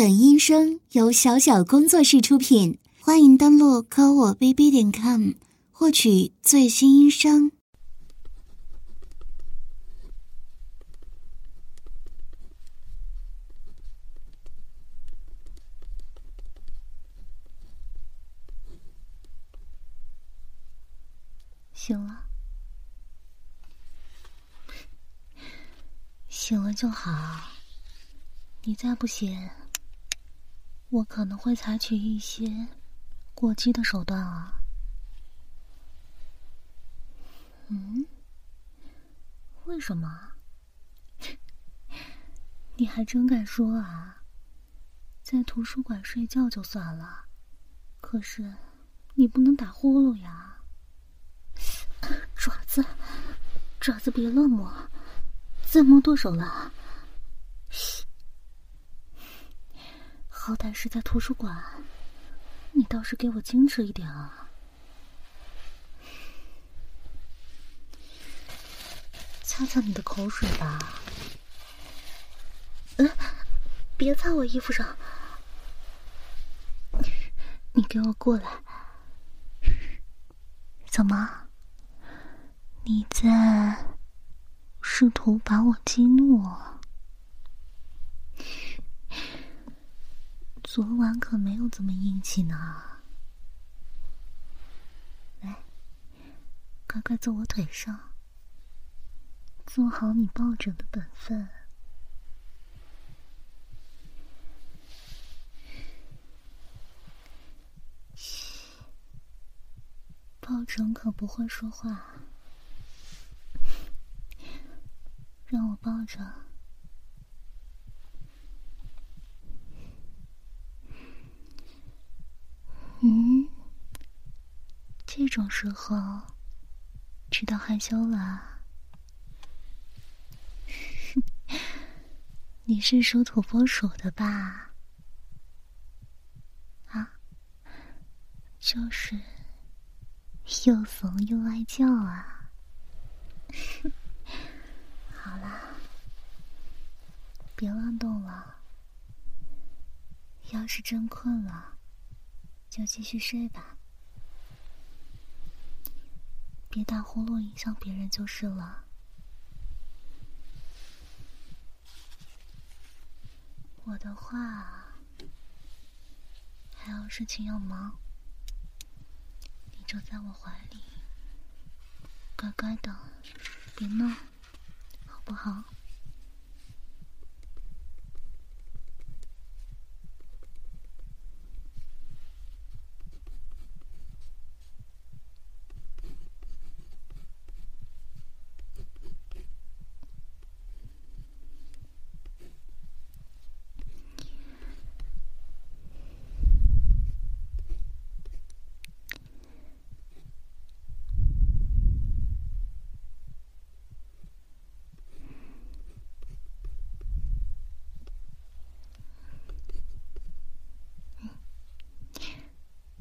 本音声由小小工作室出品，欢迎登录科我 bb 点 com 获取最新音声。醒了，醒了就好。你再不醒，我可能会采取一些过激的手段啊！嗯？为什么？你还真敢说啊！在图书馆睡觉就算了，可是你不能打呼噜呀！爪子，爪子，别乱摸，再摸剁手了！好歹是在图书馆，你倒是给我矜持一点啊！擦擦你的口水吧。嗯，别擦我衣服上。你给我过来。怎么？你在试图把我激怒？昨晚可没有这么硬气呢。来，乖乖坐我腿上，做好你抱枕的本分。嘘，抱枕可不会说话，让我抱着。嗯，这种时候知道害羞了。你是属土拨鼠的吧？啊，就是又怂又爱叫啊。好啦，别乱动了。要是真困了。就继续睡吧，别打呼噜影响别人就是了。我的话还有事情要忙，你就在我怀里，乖乖的，别闹，好不好？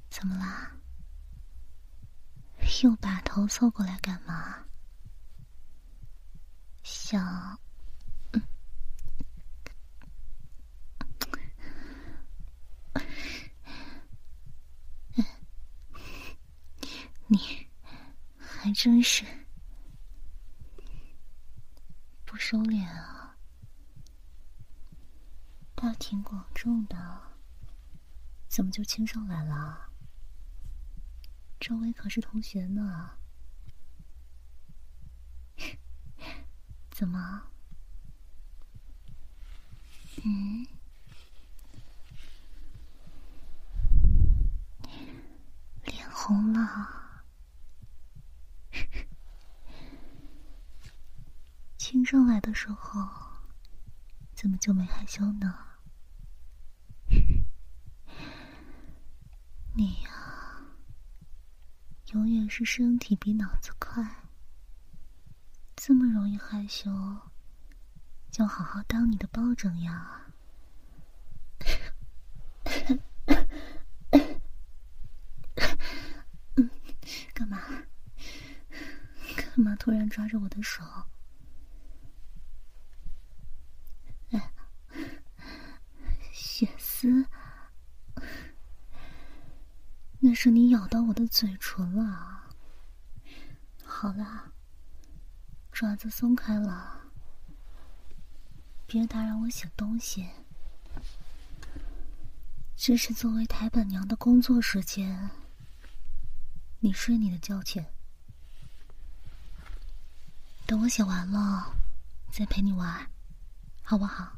怎么啦？又把头凑过来干嘛？想……嗯你还真是不收敛啊！大庭广众的，怎么就亲上来了？周围可是同学呢，怎么？嗯，脸红了，亲上来的时候，怎么就没害羞呢？你呀。永远是身体比脑子，这么容易害羞，就好好当你的抱枕呀。干嘛？干嘛突然抓着我的手？哎，血丝。那是你咬到我的嘴唇了。好了，爪子松开了，别打扰我写东西。这是作为台本娘的工作时间，你睡你的觉去。等我写完了，再陪你玩，好不好？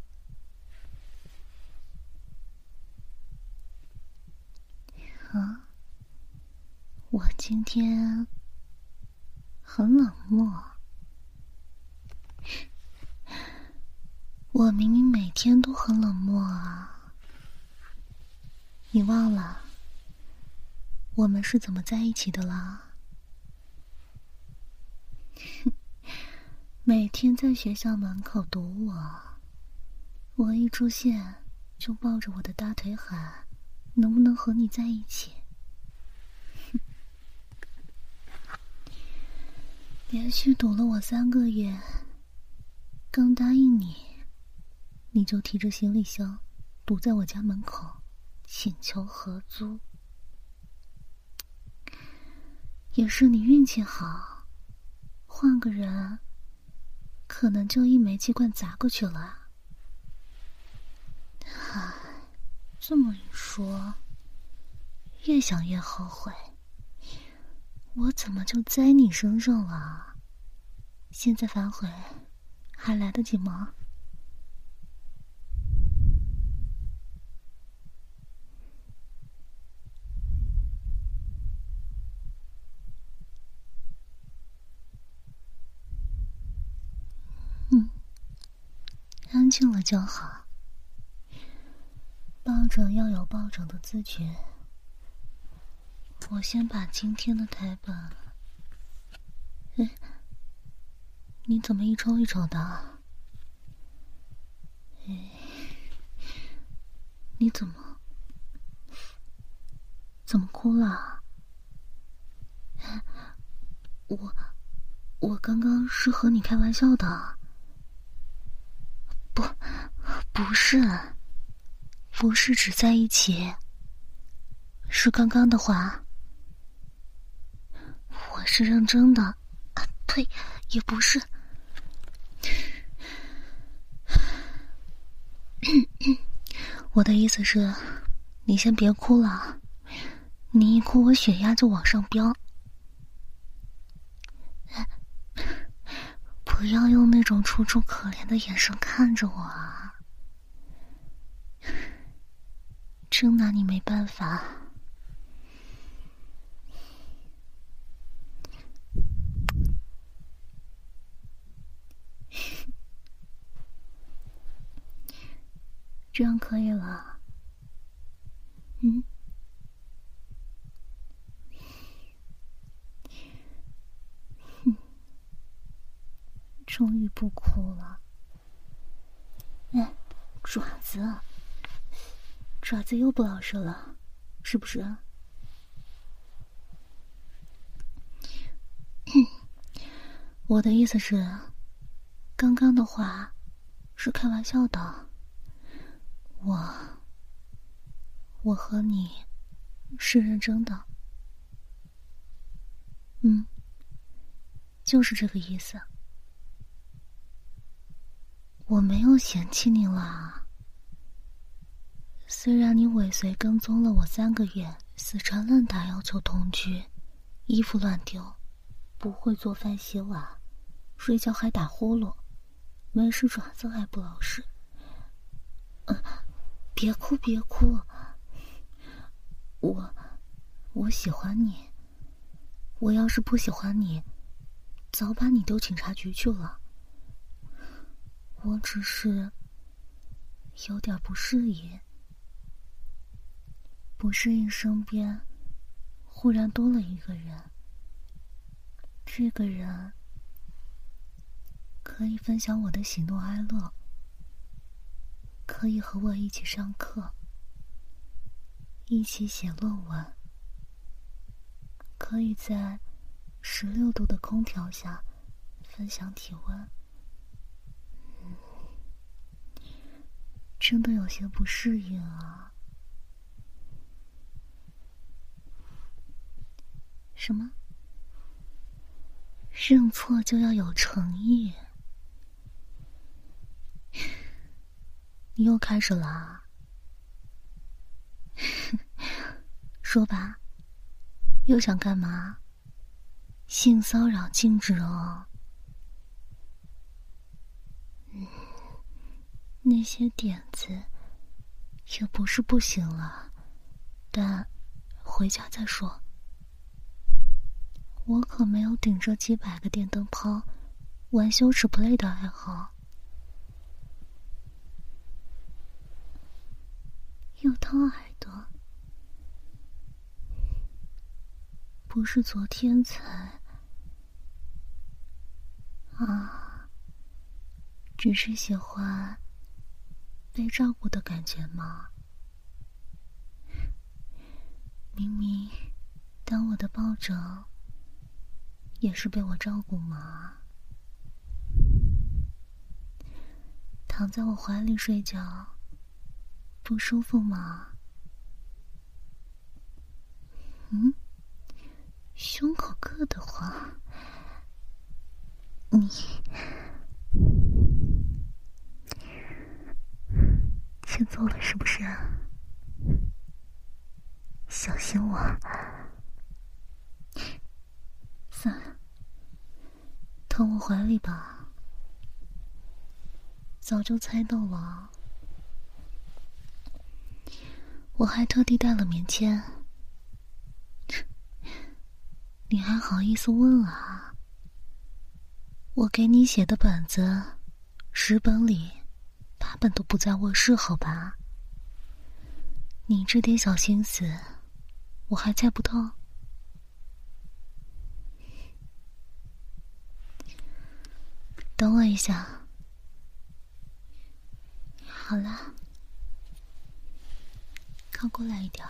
啊，我今天很冷漠。我明明每天都很冷漠啊。你忘了我们是怎么在一起的啦？每天在学校门口堵我，我一出现就抱着我的大腿喊：“能不能和你在一起？” 连续堵了我三个月，刚答应你，你就提着行李箱堵在我家门口。请求合租，也是你运气好，换个人，可能就一煤气罐砸过去了。唉，这么一说，越想越后悔，我怎么就栽你身上了？现在反悔，还来得及吗？静了就好，抱枕要有抱枕的自觉。我先把今天的台本。哎，你怎么一抽一抽的？哎，你怎么怎么哭了？我我刚刚是和你开玩笑的。不，是，不是只在一起。是刚刚的话，我是认真的。啊，对，也不是。我的意思是，你先别哭了，你一哭我血压就往上飙。不要用那种楚楚可怜的眼神看着我啊！真拿你没办法。这样可以了。嗯。终于不哭了。哎，爪子，爪子又不老实了，是不是？我的意思是，刚刚的话是开玩笑的。我，我和你是认真的。嗯，就是这个意思。我没有嫌弃你啦。虽然你尾随跟踪了我三个月，死缠烂打要求同居，衣服乱丢，不会做饭洗碗，睡觉还打呼噜，没事爪子还不老实。嗯，别哭别哭，我我喜欢你。我要是不喜欢你，早把你丢警察局去了。我只是有点不适应，不适应身边忽然多了一个人。这个人可以分享我的喜怒哀乐，可以和我一起上课，一起写论文，可以在十六度的空调下分享体温。真的有些不适应啊！什么？认错就要有诚意？你又开始了？说吧，又想干嘛？性骚扰禁止哦。嗯，那些点子也不是不行了，但回家再说。我可没有顶着几百个电灯泡玩羞耻 play 的爱好。又掏耳朵。不是昨天才啊，只是喜欢被照顾的感觉吗？明明当我的抱枕也是被我照顾吗？躺在我怀里睡觉不舒服吗？嗯？胸口硌得慌，你欠揍了是不是？小心我！算了，躺我怀里吧。早就猜到了，我还特地带了棉签。你还好意思问啊？我给你写的本子，十本里八本都不在卧室，好吧？你这点小心思，我还猜不透？等我一下。好了，靠过来一点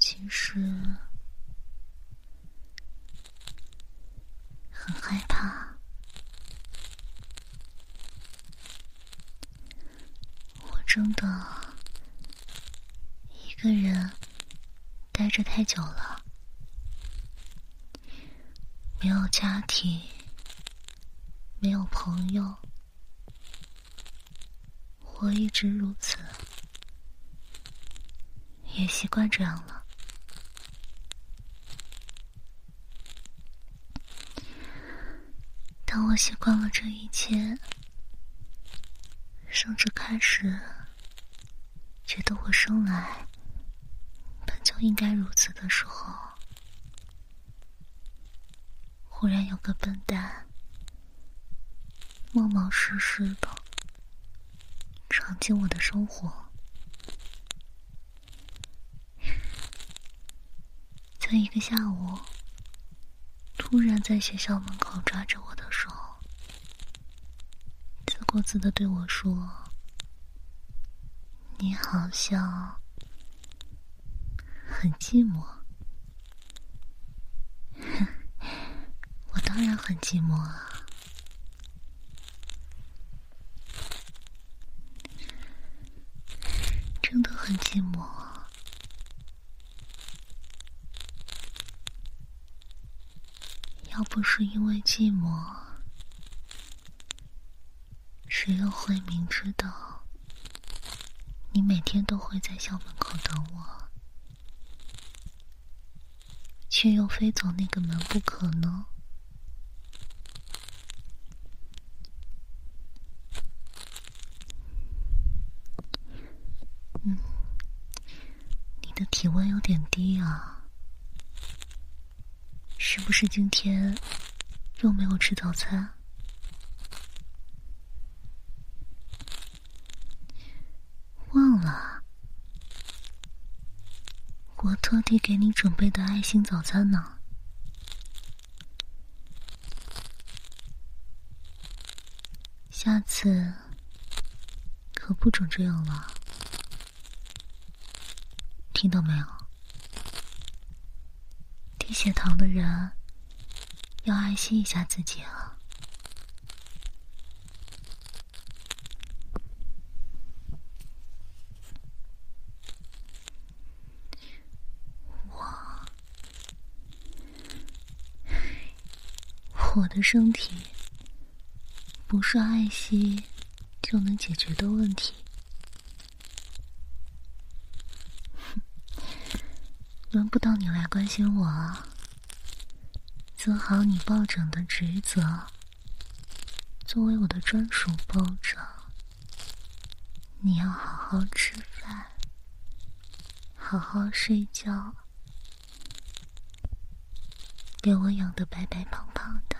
其实很害怕，我真的一个人待着太久了，没有家庭，没有朋友，我一直如此。也习惯这样了。当我习惯了这一切，甚至开始觉得我生来就应该如此的时候，忽然有个笨蛋冒冒失失的闯进我的生活。在一个下午，突然在学校门口抓着我的手，自顾自的对我说：“你好像很寂寞。”我当然很寂寞啊，真的很寂寞。要不是因为寂寞，谁又会明知道你每天都会在校门口等我，却又非走那个门不可呢？嗯，你的体温有点低啊。是不是今天又没有吃早餐？我特地给你准备的爱心早餐呢。下次可不准这样了听到没有？低血糖的人要爱惜一下自己啊。身体不是爱惜就能解决的问题。轮不到你来关心我！做好你抱枕的职责，作为我的专属抱枕，你要好好吃饭，好好睡觉，给我养的白白胖胖的，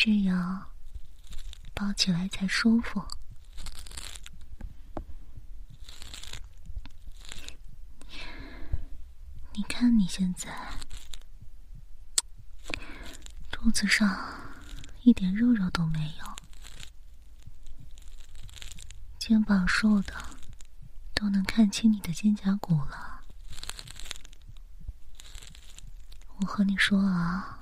这样抱起来才舒服。你看你现在肚子上一点肉肉都没有，肩膀瘦的都能看清你的肩胛骨了。我和你说啊，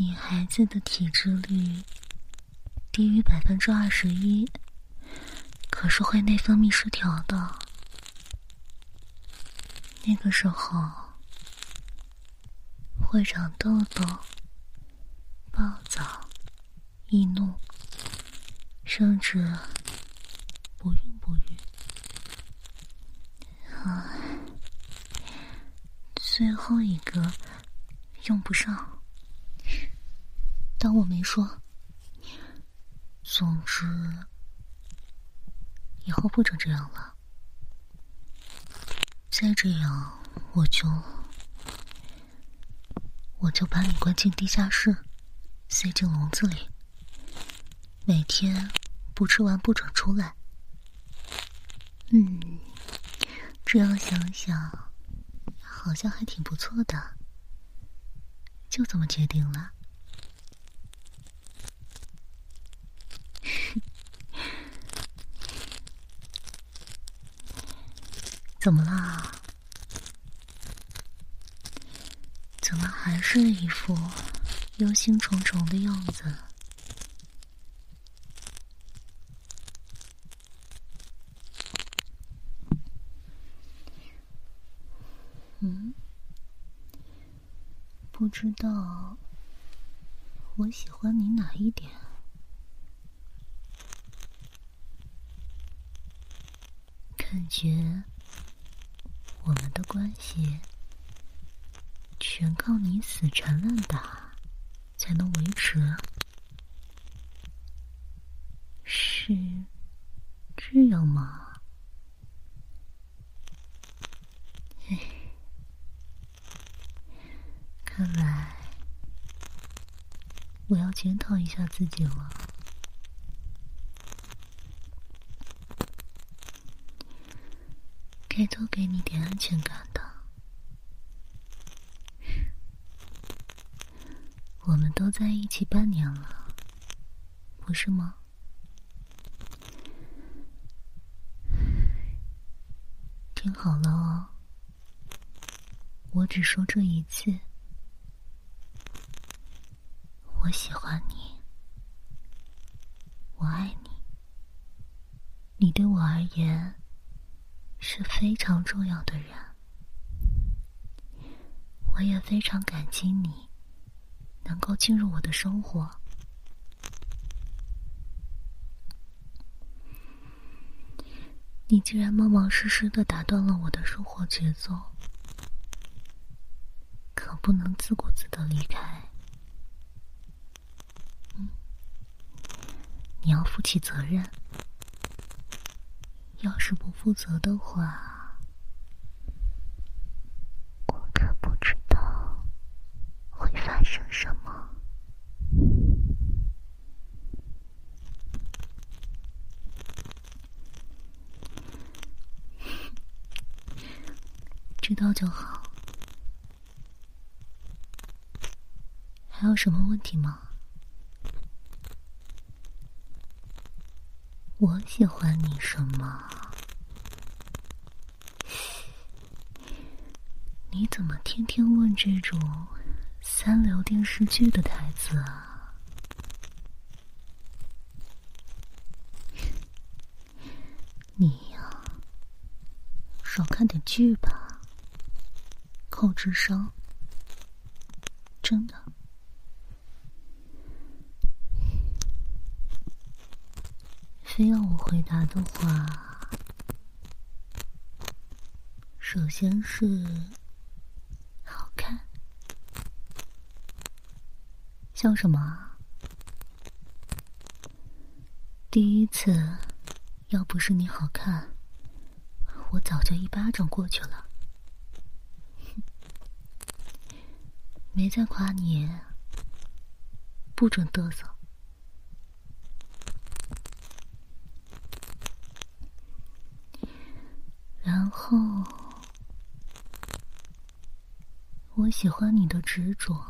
女孩子的体脂率低于百分之二十一，可是会内分泌失调的。那个时候会长痘痘、暴躁、易怒，甚至不孕不育。唉，最后一个用不上，说。总之，以后不准这样了。再这样，我就我就把你关进地下室，塞进笼子里，每天不吃完不准出来。嗯，这样想想，好像还挺不错的。就这么决定了。怎么了？怎么还是一副忧心忡忡的样子？嗯，不知道我喜欢你哪一点？感觉。我们的关系全靠你死缠烂打才能维持，是这样吗？哎，看来我要检讨一下自己了。该多给你点安全感的。我们都在一起半年了，不是吗？听好了哦，我只说这一次，我喜欢你，我爱你，你对我而言。是非常重要的人，我也非常感激你进入我的生活。你竟然冒冒失失的打断了我的生活节奏，可不能自顾自的离开。嗯，你要负起责任。要是不负责的话，我可不知道会发生什么。知道就好。还有什么问题吗？我喜欢你什么？你怎么天天问这种三流电视剧的台词啊？你呀，少看点剧吧，靠智商，真的。非要我回答的话，首先是好看，笑什么？第一次，要不是你好看，我早就一巴掌过去了。没在夸你，不准嘚瑟。然后，我喜欢你的执着，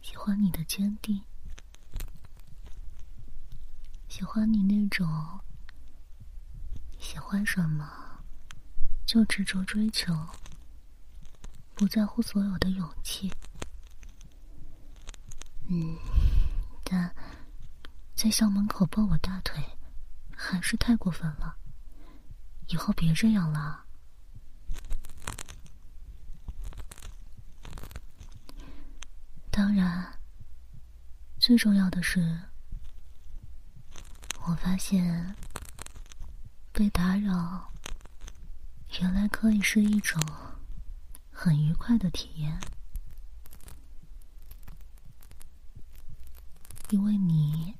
喜欢你的坚定，喜欢你那种喜欢什么就执着追求，不在乎所有的勇气。嗯，但在校门口抱我大腿，还是太过分了。以后别这样了。当然，最重要的是，我发现被打扰，原来可以是一种很愉快的体验，因为你，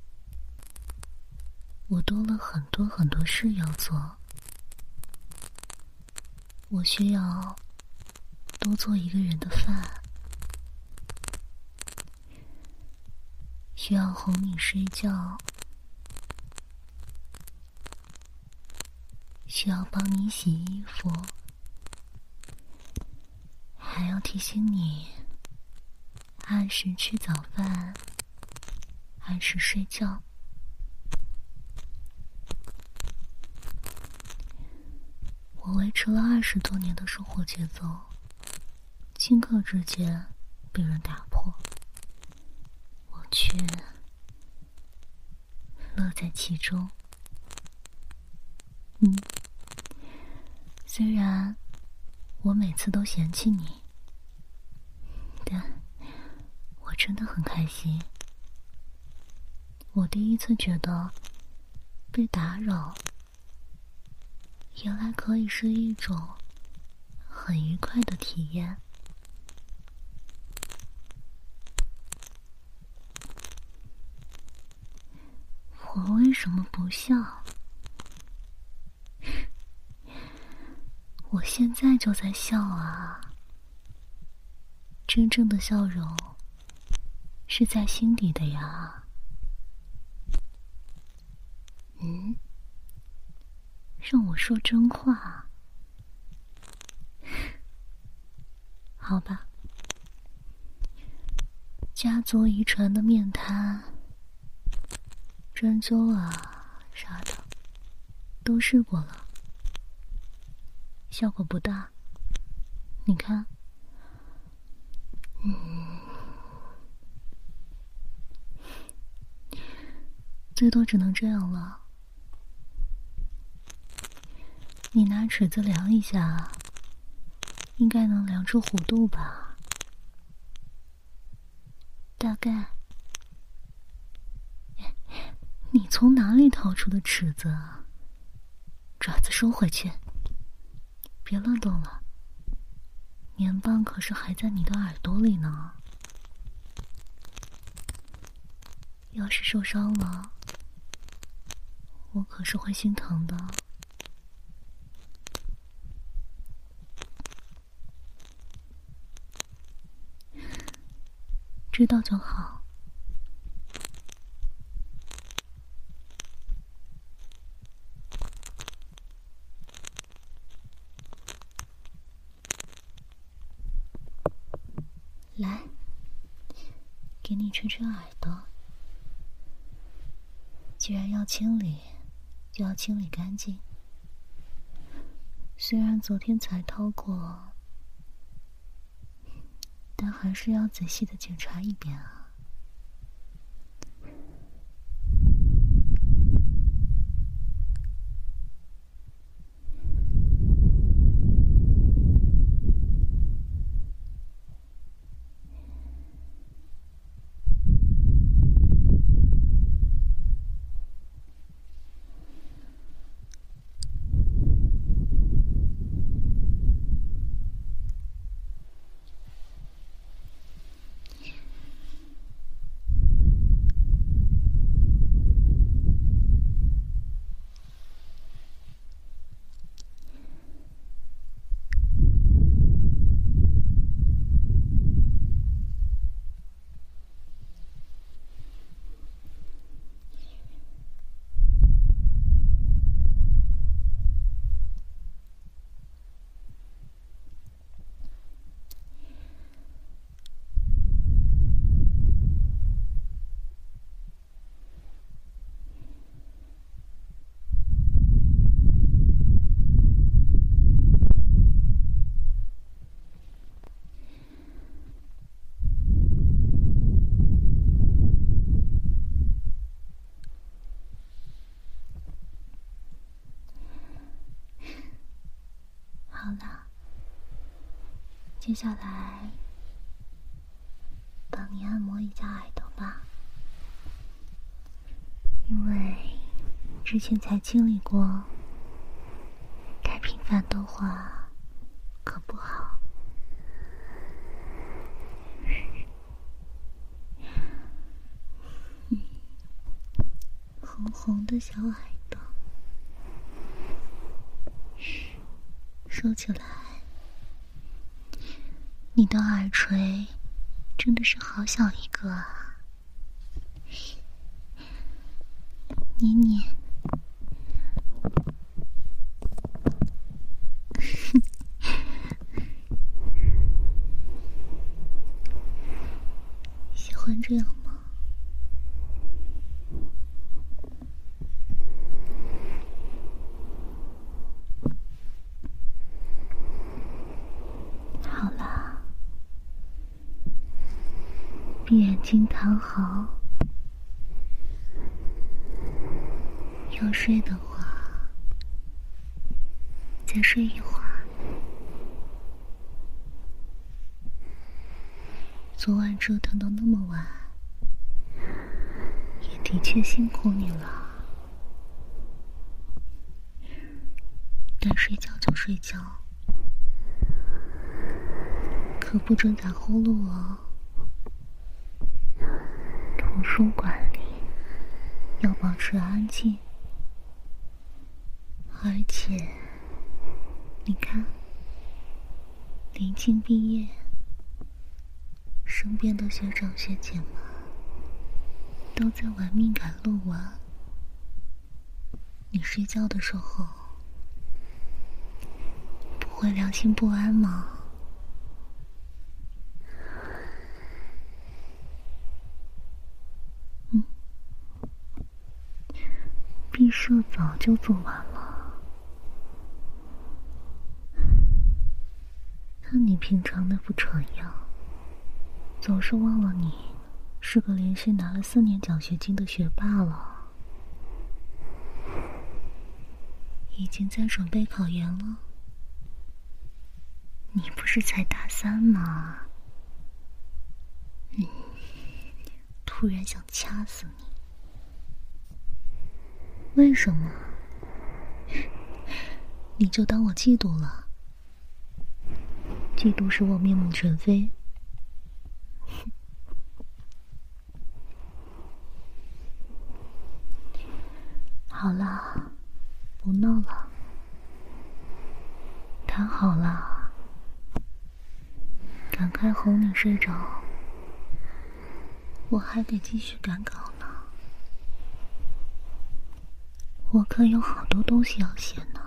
我多了很多很多事要做。我需要多做一个人的饭，需要哄你睡觉，需要帮你洗衣服，还要提醒你按时吃早饭，按时睡觉。我维持了二十多年的生活节奏，顷刻之间被人打破，我却乐在其中。嗯，虽然我每次都嫌弃你，但我真我第一次觉得被打扰。原来可以是一种很愉快的体验。我为什么不笑？我现在就在笑啊！真正的笑容是在心底的呀。嗯。让我说真话，好吧。家族遗传的面瘫、针灸啊啥的，都试过了，效果不大。你看，嗯，最多只能这样了。你拿尺子量一下，应该能量出弧度吧？大概。你从哪里掏出的尺子？爪子收回去，别乱动了。棉棒可是还在你的耳朵里呢，要是受伤了，我可是会心疼的。知道就好。来，给你吹吹耳朵。既然要清理，需要清理干净。虽然昨天才掏过。但还是要仔细的检查一遍啊。接下来，帮你按摩一下耳朵吧，因为之前才清理过，太频繁的话可不好。红红的小耳朵，收起来。你的耳垂真的是好小一个啊！捏捏，喜欢这样。请躺好，要睡的话，再睡一会儿。昨晚折腾到那么晚，也的确辛苦你了。该睡觉就睡觉，可不准打呼噜哦。图书馆里要保持安静，而且你看，临近毕业，身边的学长学姐们都在玩命赶论文，你睡觉的时候不会良心不安吗？嗯毕设早就做完了，看你平常那副蠢样，总是忘了你是个连续拿了四年奖学金的学霸了，已经在准备考研了。你不是才大三吗？嗯，突然想掐死你。为什么？你就当我嫉妒了？嫉妒使我面目全非。好了，不闹了，躺好了，赶快哄你睡着，我还得继续赶稿呢。我可有好多东西要写呢。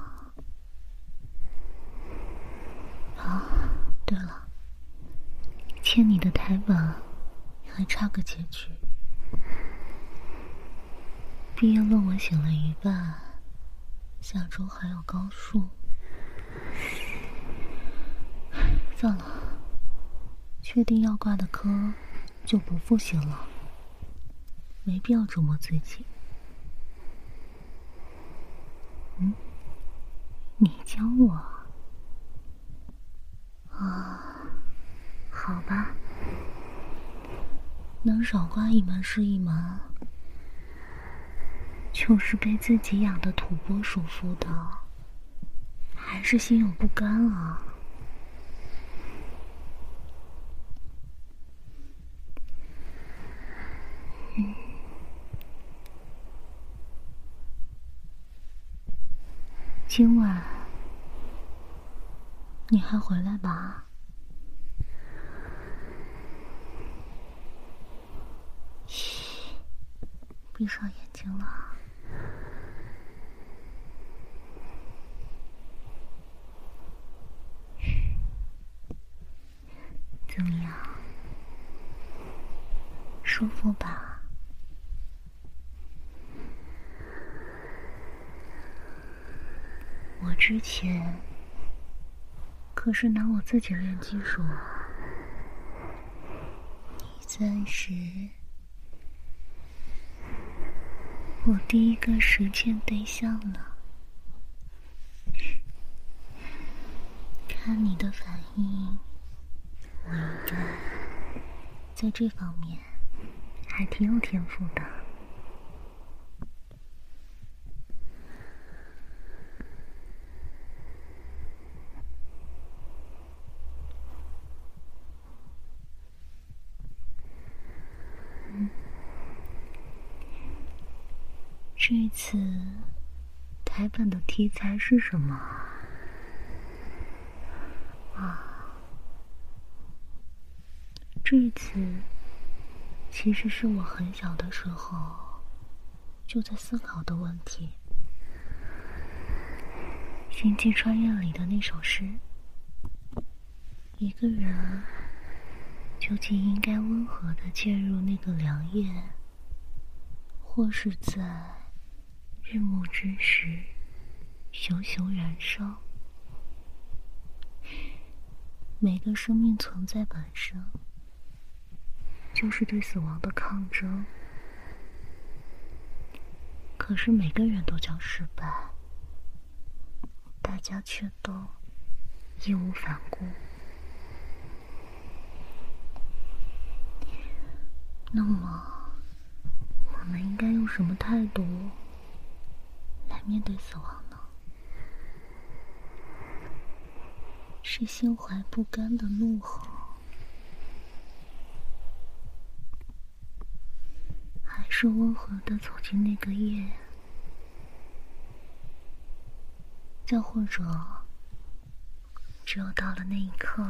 啊，对了，欠你的台本还差个结局。毕业论文写了一半，下周还有高数。算了，确定要挂的科，就不复习了，没必要折磨自己。嗯，你教我啊？好吧，能少挂一门是一门，就是被自己养的土拨鼠辅导，还是心有不甘啊。今晚你还回来吧？嘘，闭上眼睛了。怎么样？舒服吧？我之前可是拿我自己练技术，你暂时我第一个实践对象呢。看你的反应，我应该在这方面还挺有天赋的。这次台本的题材是什么？啊，这次其实是我很小的时候就在思考的问题。《星际穿越》里的那首诗：“一个人究竟应该温和的介入那个凉夜，或是在……”日暮之时，熊熊燃烧。每个生命存在本身，就是对死亡的抗争。可是每个人都将失败，大家却都义无反顾。那么，我们应该用什么态度？来面对死亡呢？是心怀不甘的怒吼，还是温和的走进那个夜？再或者，只有到了那一刻，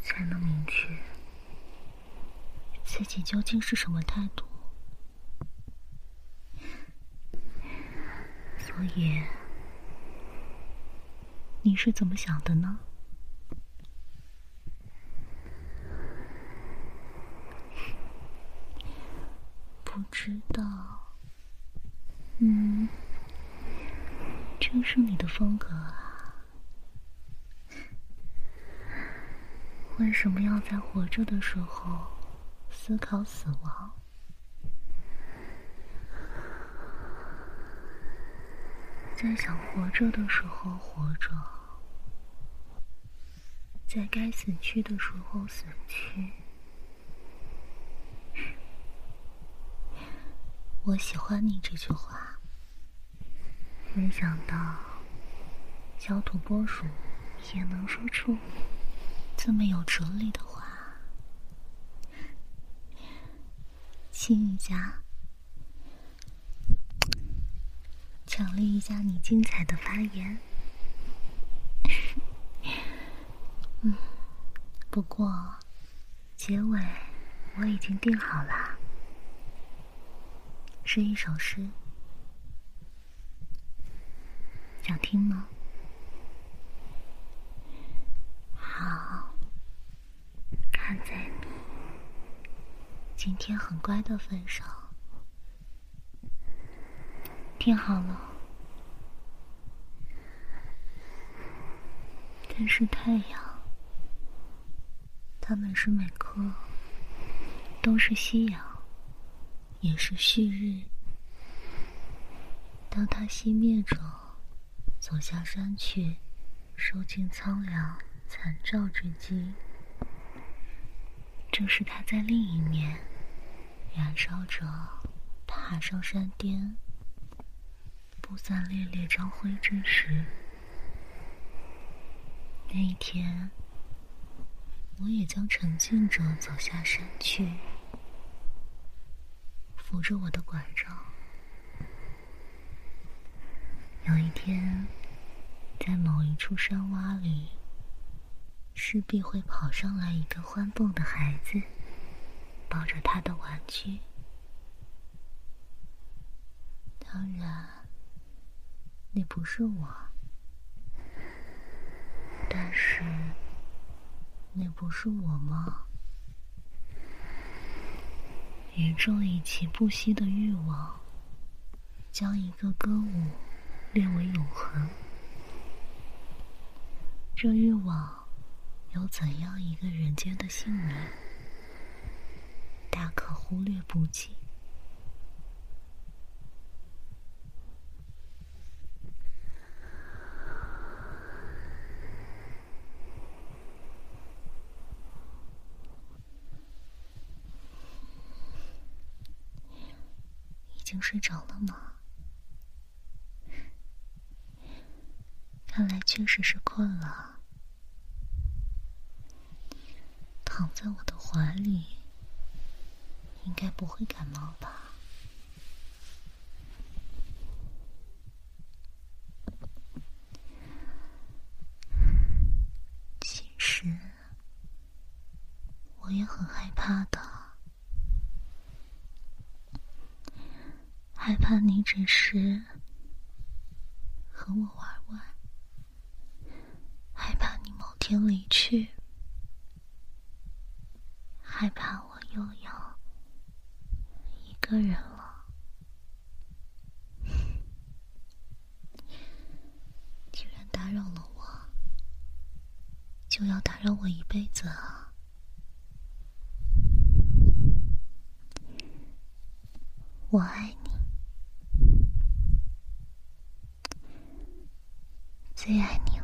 才能明确自己究竟是什么态度？所以，你是怎么想的呢？不知道。嗯，真是你的风格啊！为什么要在活着的时候思考死亡？在想活着的时候活着，在该死去的时候死去。我喜欢你这句话。没想到，小土拨鼠也能说出这么有哲理的话。亲一下。奖励一下你精彩的发言。嗯，不过结尾我已经定好了，是一首诗，想听吗？好，看在你今天很乖的份上，听好了。但是太阳，它它每时每刻都是夕阳，也是旭日。当它熄灭着，走下山去，受尽苍凉残照之际，正是它在另一面燃烧着，爬上山巅，不散烈烈朝晖之时。那一天，我也将沉浸着走下山去，扶着我的拐杖。有一天，在某一处山洼里，势必会跑上来一个欢蹦的孩子，抱着他的玩具。当然，那不是我。但是，那不是我吗？宇宙以其不息的欲望，将一个歌舞列为永恒。这欲望有怎样一个人间的姓名，大可忽略不计。已已经睡着了吗？看来确实是困了。躺在我的怀里，应该不会感冒吧？其实，我也很害怕的。害怕你只是和我玩玩，害怕你某天离去，害怕我又要一个人了。既然打扰了我，就要打扰我一辈子啊！我爱你。最爱你。